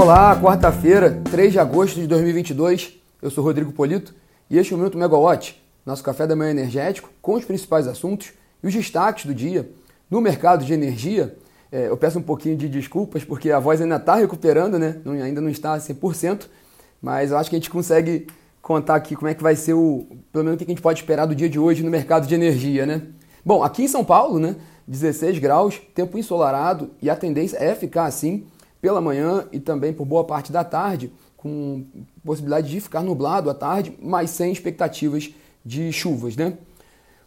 Olá, quarta-feira, 3 de agosto de 2022. Eu sou Rodrigo Polito e este é o Minuto Megawatt, nosso café da manhã energético com os principais assuntos e os destaques do dia. No mercado de energia, é, eu peço um pouquinho de desculpas porque a voz ainda está recuperando, né? Ainda não está a 100%, mas eu acho que a gente consegue contar aqui como é que vai ser o, pelo menos o que a gente pode esperar do dia de hoje no mercado de energia, né? Bom, aqui em São Paulo, né, 16 graus, tempo ensolarado e a tendência é ficar assim pela manhã e também por boa parte da tarde, com possibilidade de ficar nublado à tarde, mas sem expectativas de chuvas, né?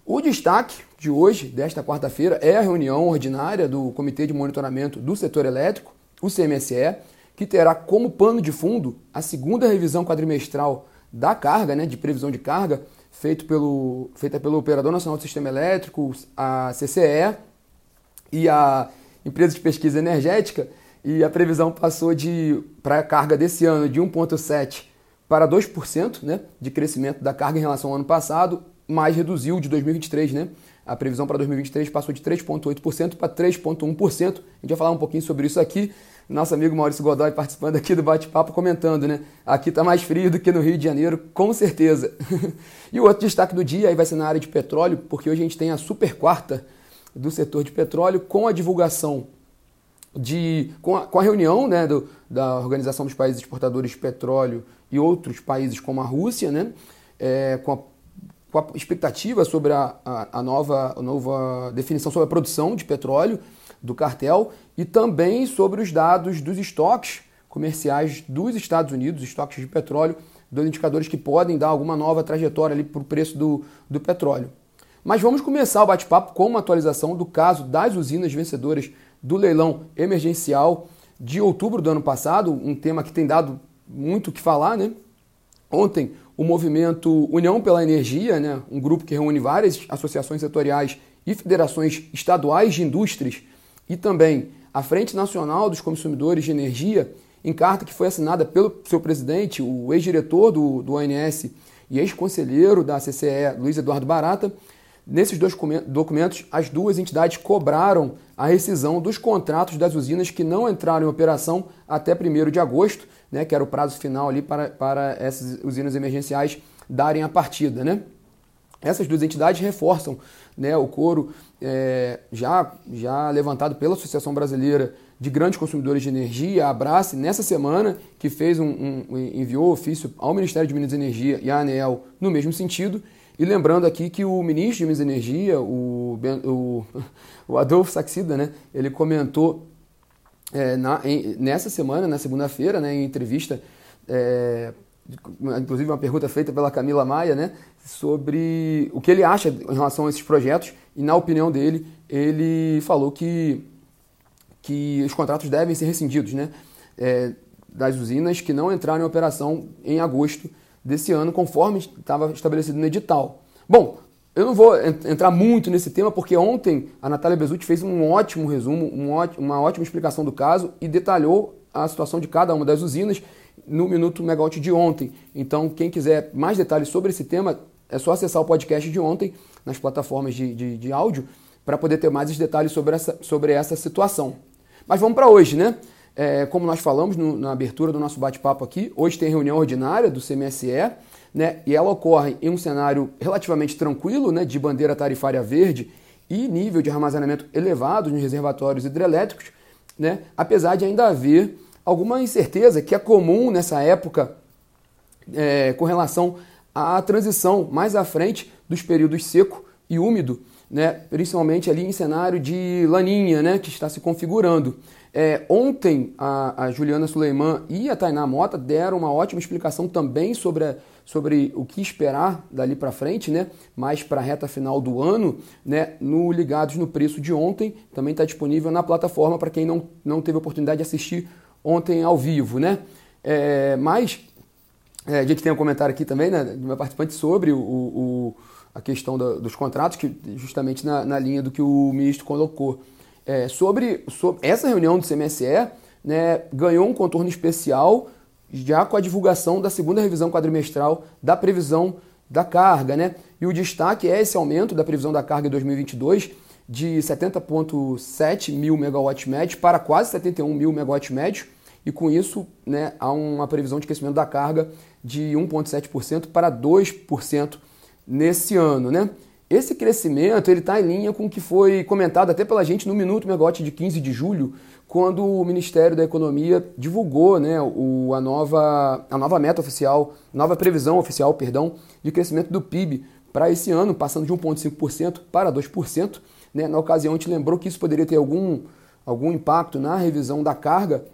O destaque de hoje, desta quarta-feira, é a reunião ordinária do Comitê de Monitoramento do Setor Elétrico, o CMSE, que terá como pano de fundo a segunda revisão quadrimestral da carga, né, de previsão de carga, feito pelo, feita pelo Operador Nacional do Sistema Elétrico, a CCE e a Empresa de Pesquisa Energética, e a previsão passou de para a carga desse ano de 1,7% para 2% né, de crescimento da carga em relação ao ano passado, mas reduziu de 2023, né? A previsão para 2023 passou de 3,8% para 3,1%. A gente vai falar um pouquinho sobre isso aqui. Nosso amigo Maurício Godoy participando aqui do bate-papo comentando, né? Aqui está mais frio do que no Rio de Janeiro, com certeza. e o outro destaque do dia aí vai ser na área de petróleo, porque hoje a gente tem a super quarta do setor de petróleo com a divulgação de, com, a, com a reunião né, do, da Organização dos Países Exportadores de Petróleo e outros países como a Rússia, né, é, com, a, com, a, expectativa sobre a, a, nova, a nova definição sobre a produção de petróleo do cartel e também sobre os dados dos estoques comerciais dos Estados Unidos, estoques de petróleo, dois indicadores que podem dar alguma nova trajetória para o preço do, do petróleo. Mas vamos começar o bate-papo com uma atualização do caso das usinas vencedoras do leilão emergencial de outubro do ano passado, um tema que tem dado muito o que falar, né? Ontem, o movimento União pela Energia, né, um grupo que reúne várias associações setoriais e federações estaduais de indústrias, e também a Frente Nacional dos Consumidores de Energia, em carta que foi assinada pelo seu presidente, o ex-diretor do, do ONS e ex-conselheiro da CCE, Luiz Eduardo Barata, Nesses dois documentos, as duas entidades cobraram a rescisão dos contratos das usinas que não entraram em operação até 1 de agosto, né, que era o prazo final ali para, para essas usinas emergenciais darem a partida. Né? Essas duas entidades reforçam né, o coro é, já, já levantado pela Associação Brasileira de Grandes Consumidores de Energia, a Abrace, nessa semana, que fez um, um, enviou ofício ao Ministério de Minas e Energia e à ANEEL no mesmo sentido, e lembrando aqui que o ministro de Minas e Energia, o, o, o Adolfo Saxida, né, ele comentou é, na, em, nessa semana, na segunda-feira, né, em entrevista, é, inclusive uma pergunta feita pela Camila Maia, né, sobre o que ele acha em relação a esses projetos, e na opinião dele, ele falou que, que os contratos devem ser rescindidos né, é, das usinas que não entraram em operação em agosto desse ano, conforme estava estabelecido no edital. Bom, eu não vou entrar muito nesse tema porque ontem a Natália Bezutti fez um ótimo resumo, uma ótima explicação do caso e detalhou a situação de cada uma das usinas no Minuto Megawatt de ontem. Então, quem quiser mais detalhes sobre esse tema, é só acessar o podcast de ontem nas plataformas de, de, de áudio para poder ter mais detalhes sobre essa, sobre essa situação. Mas vamos para hoje, né? É, como nós falamos no, na abertura do nosso bate-papo aqui, hoje tem reunião ordinária do CMSE, né, e ela ocorre em um cenário relativamente tranquilo, né, de bandeira tarifária verde e nível de armazenamento elevado nos reservatórios hidrelétricos, né, apesar de ainda haver alguma incerteza que é comum nessa época é, com relação à transição mais à frente dos períodos seco e úmido, né, principalmente ali em cenário de laninha, né, que está se configurando. É, ontem a, a, Juliana Suleiman e a Tainá Mota deram uma ótima explicação também sobre, a, sobre o que esperar dali para frente, né? mais para a reta final do ano, né? no Ligados no Preço de ontem, também está disponível na plataforma para quem não, não teve oportunidade de assistir ontem ao vivo. Né? É, mas é, a gente tem um comentário aqui também né, de uma participante sobre o, o a questão da, dos contratos, que justamente na, na linha do que o ministro colocou é, sobre, sobre essa reunião do CMSE, né, ganhou um contorno especial já com a divulgação da segunda revisão quadrimestral da previsão da carga, né? E o destaque é esse aumento da previsão da carga em 2022 de 70,7 mil megawatts para quase 71 mil megawatts e com isso né, há uma previsão de crescimento da carga de 1,7% para 2% nesse ano. Né? Esse crescimento está em linha com o que foi comentado até pela gente no Minuto Megawatt de 15 de julho, quando o Ministério da Economia divulgou né, o, a, nova, a nova meta oficial, nova previsão oficial, perdão, de crescimento do PIB para esse ano, passando de 1,5% para 2%. Né? Na ocasião, a gente lembrou que isso poderia ter algum, algum impacto na revisão da carga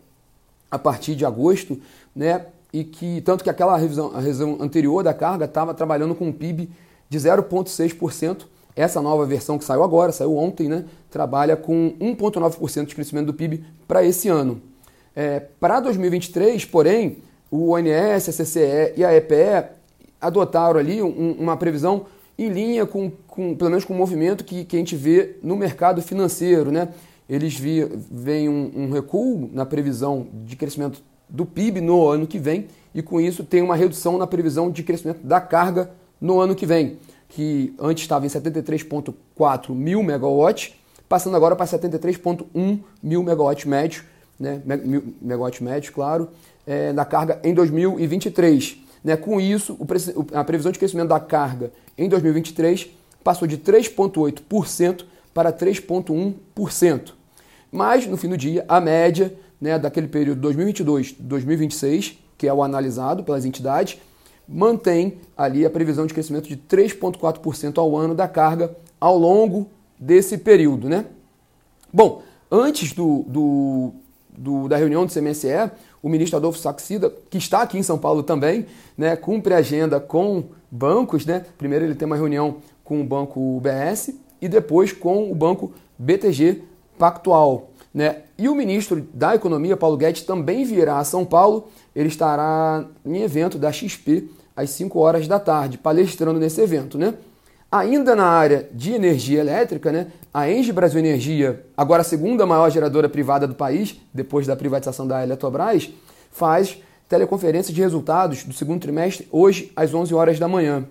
a partir de agosto, né? E que tanto que aquela revisão, a revisão anterior da carga estava trabalhando com um PIB de 0,6%. Essa nova versão que saiu agora, saiu ontem, né? Trabalha com 1,9% de crescimento do PIB para esse ano. É, para 2023, porém, o ONS, a CCE e a EPE adotaram ali um, uma previsão em linha com, com, pelo menos com o movimento que, que a gente vê no mercado financeiro, né? eles veem um, um recuo na previsão de crescimento do PIB no ano que vem e com isso tem uma redução na previsão de crescimento da carga no ano que vem, que antes estava em 73,4 mil megawatts, passando agora para 73,1 mil megawatts médios, né, megawatts médios, claro, é, da carga em 2023. Né, com isso, a previsão de crescimento da carga em 2023 passou de 3,8% para 3,1%. Mas, no fim do dia, a média né, daquele período 2022-2026, que é o analisado pelas entidades, mantém ali a previsão de crescimento de 3,4% ao ano da carga ao longo desse período. Né? Bom, antes do, do, do, da reunião do CMSE, o ministro Adolfo Saxida, que está aqui em São Paulo também, né, cumpre agenda com bancos. Né? Primeiro ele tem uma reunião com o banco BS e depois com o banco BTG Pactual. Né? E o ministro da Economia, Paulo Guedes, também virá a São Paulo. Ele estará em evento da XP às 5 horas da tarde, palestrando nesse evento. Né? Ainda na área de energia elétrica, né, a Engie Brasil Energia, agora a segunda maior geradora privada do país, depois da privatização da Eletrobras, faz teleconferência de resultados do segundo trimestre hoje às 11 horas da manhã.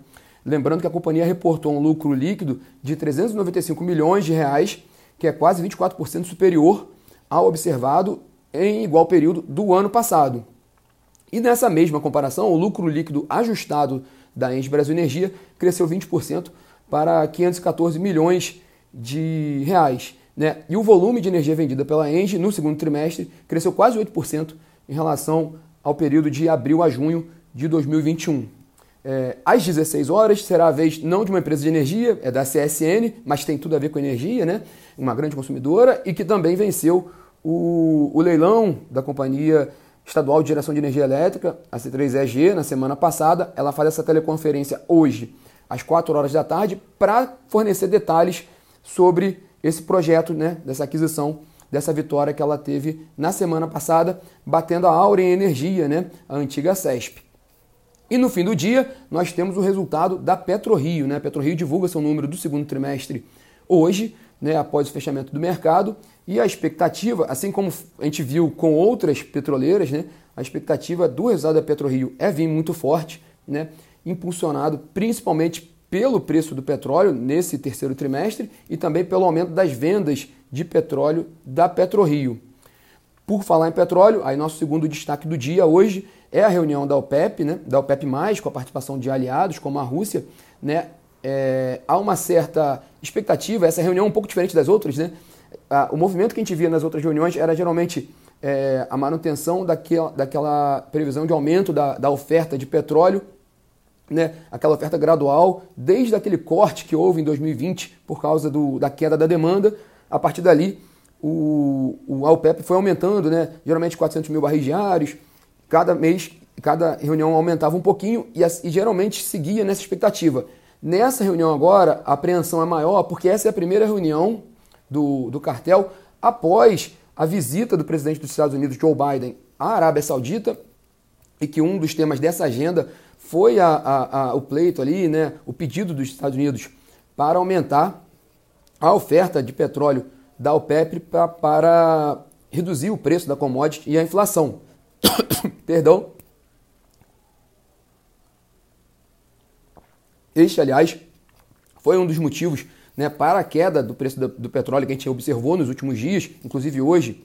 Lembrando que a companhia reportou um lucro líquido de 395 milhões de reais que é quase 24% superior ao observado em igual período do ano passado. E nessa mesma comparação, o lucro líquido ajustado da Engie Brasil Energia cresceu 20% para 514 milhões de reais. Né? E o volume de energia vendida pela Engie no segundo trimestre cresceu quase 8% em relação ao período de abril a junho de 2021. É, às 16 horas será a vez não de uma empresa de energia, é da CSN, mas tem tudo a ver com energia, né? uma grande consumidora, e que também venceu o, o leilão da Companhia Estadual de Geração de Energia Elétrica, a C3EG, na semana passada. Ela faz essa teleconferência hoje, às 4 horas da tarde, para fornecer detalhes sobre esse projeto, né, dessa aquisição, dessa vitória que ela teve na semana passada, batendo a Auren Energia, né, a antiga CESP. E no fim do dia, nós temos o resultado da PetroRio. Né? A PetroRio divulga seu número do segundo trimestre hoje, né, após o fechamento do mercado. E a expectativa, assim como a gente viu com outras petroleiras, né, a expectativa do resultado da PetroRio é vir muito forte, né, impulsionado principalmente pelo preço do petróleo nesse terceiro trimestre e também pelo aumento das vendas de petróleo da PetroRio. Por falar em petróleo, aí nosso segundo destaque do dia hoje é a reunião da OPEP, né, da OPEP+, com a participação de aliados como a Rússia, né, é, há uma certa expectativa, essa reunião é um pouco diferente das outras, né, o movimento que a gente via nas outras reuniões era geralmente é, a manutenção daquela, daquela previsão de aumento da, da oferta de petróleo, né, aquela oferta gradual, desde aquele corte que houve em 2020 por causa do, da queda da demanda, a partir dali o, o OPEP foi aumentando, né, geralmente 400 mil barris diários, cada mês, cada reunião aumentava um pouquinho e, e geralmente seguia nessa expectativa. Nessa reunião agora, a apreensão é maior porque essa é a primeira reunião do, do cartel após a visita do presidente dos Estados Unidos, Joe Biden, à Arábia Saudita, e que um dos temas dessa agenda foi a, a, a, o pleito ali, né, o pedido dos Estados Unidos para aumentar a oferta de petróleo da OPEP pra, para reduzir o preço da commodity e a inflação. Perdão. Este, aliás, foi um dos motivos né, para a queda do preço do, do, petróleo que a gente observou nos últimos dias, inclusive hoje.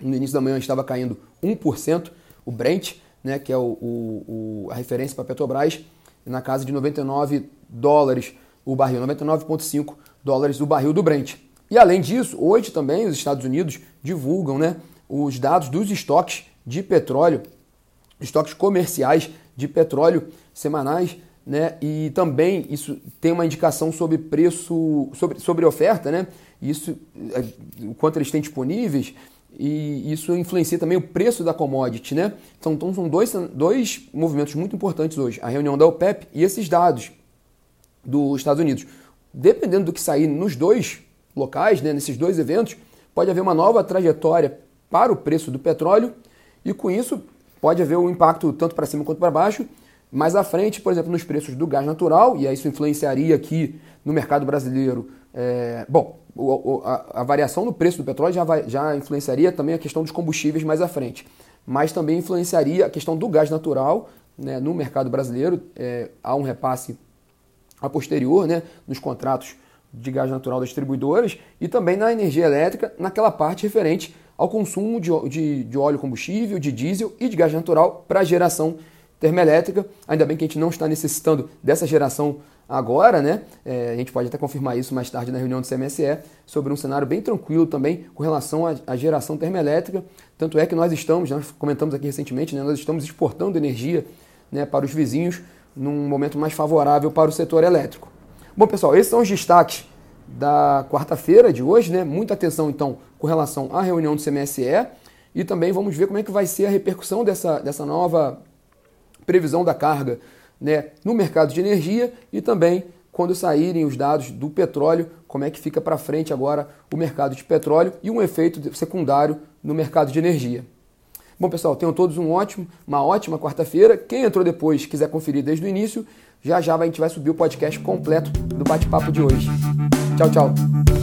No início da manhã estava caindo 1%, o Brent, né, que é o, o, o a referência para a Petrobras, na casa de 99 dólares o barril, 99,5 dólares o barril do Brent. E além disso, hoje também os Estados Unidos divulgam né, os dados dos estoques de petróleo, estoques comerciais de petróleo semanais, né? E também isso tem uma indicação sobre preço, sobre, sobre oferta, né? Isso, é, o quanto eles têm disponíveis e isso influencia também o preço da commodity, né? Então, então são dois, dois movimentos muito importantes hoje, a reunião da OPEP e esses dados dos Estados Unidos. Dependendo do que sair nos dois locais, né, nesses dois eventos, pode haver uma nova trajetória para o preço do petróleo e com isso pode haver um impacto tanto para cima quanto para baixo. Mais à frente, por exemplo, nos preços do gás natural, e isso influenciaria aqui no mercado brasileiro. É, bom, a, a, variação no preço do petróleo já, vai, já influenciaria também a questão dos combustíveis mais à frente, mas também influenciaria a questão do gás natural né, no mercado brasileiro. É, há um repasse a posterior né, nos contratos de gás natural das distribuidoras e também na energia elétrica, naquela parte referente ao consumo de, de, de óleo combustível, de diesel e de gás natural para geração termoelétrica. Ainda bem que a gente não está necessitando dessa geração agora, né? É, a gente pode até confirmar isso mais tarde na reunião do CMSE, sobre um cenário bem tranquilo também com relação à, geração termoelétrica. Tanto é que nós estamos, nós comentamos aqui recentemente, né, nós estamos exportando energia né, para os vizinhos num momento mais favorável para o setor elétrico. Bom, pessoal, esses são os destaques da quarta-feira de hoje, né? Muita atenção, então, com relação à reunião do CMSE e também vamos ver como é que vai ser a repercussão dessa, dessa nova previsão da carga né, no mercado de energia e também quando saírem os dados do petróleo, como é que fica para frente agora o mercado de petróleo e um efeito secundário no mercado de energia. Bom, pessoal, tenham todos um ótimo, uma ótima quarta-feira. Quem entrou depois quiser conferir desde o início, já já a gente vai subir o podcast completo do bate-papo de hoje. Tchau, tchau.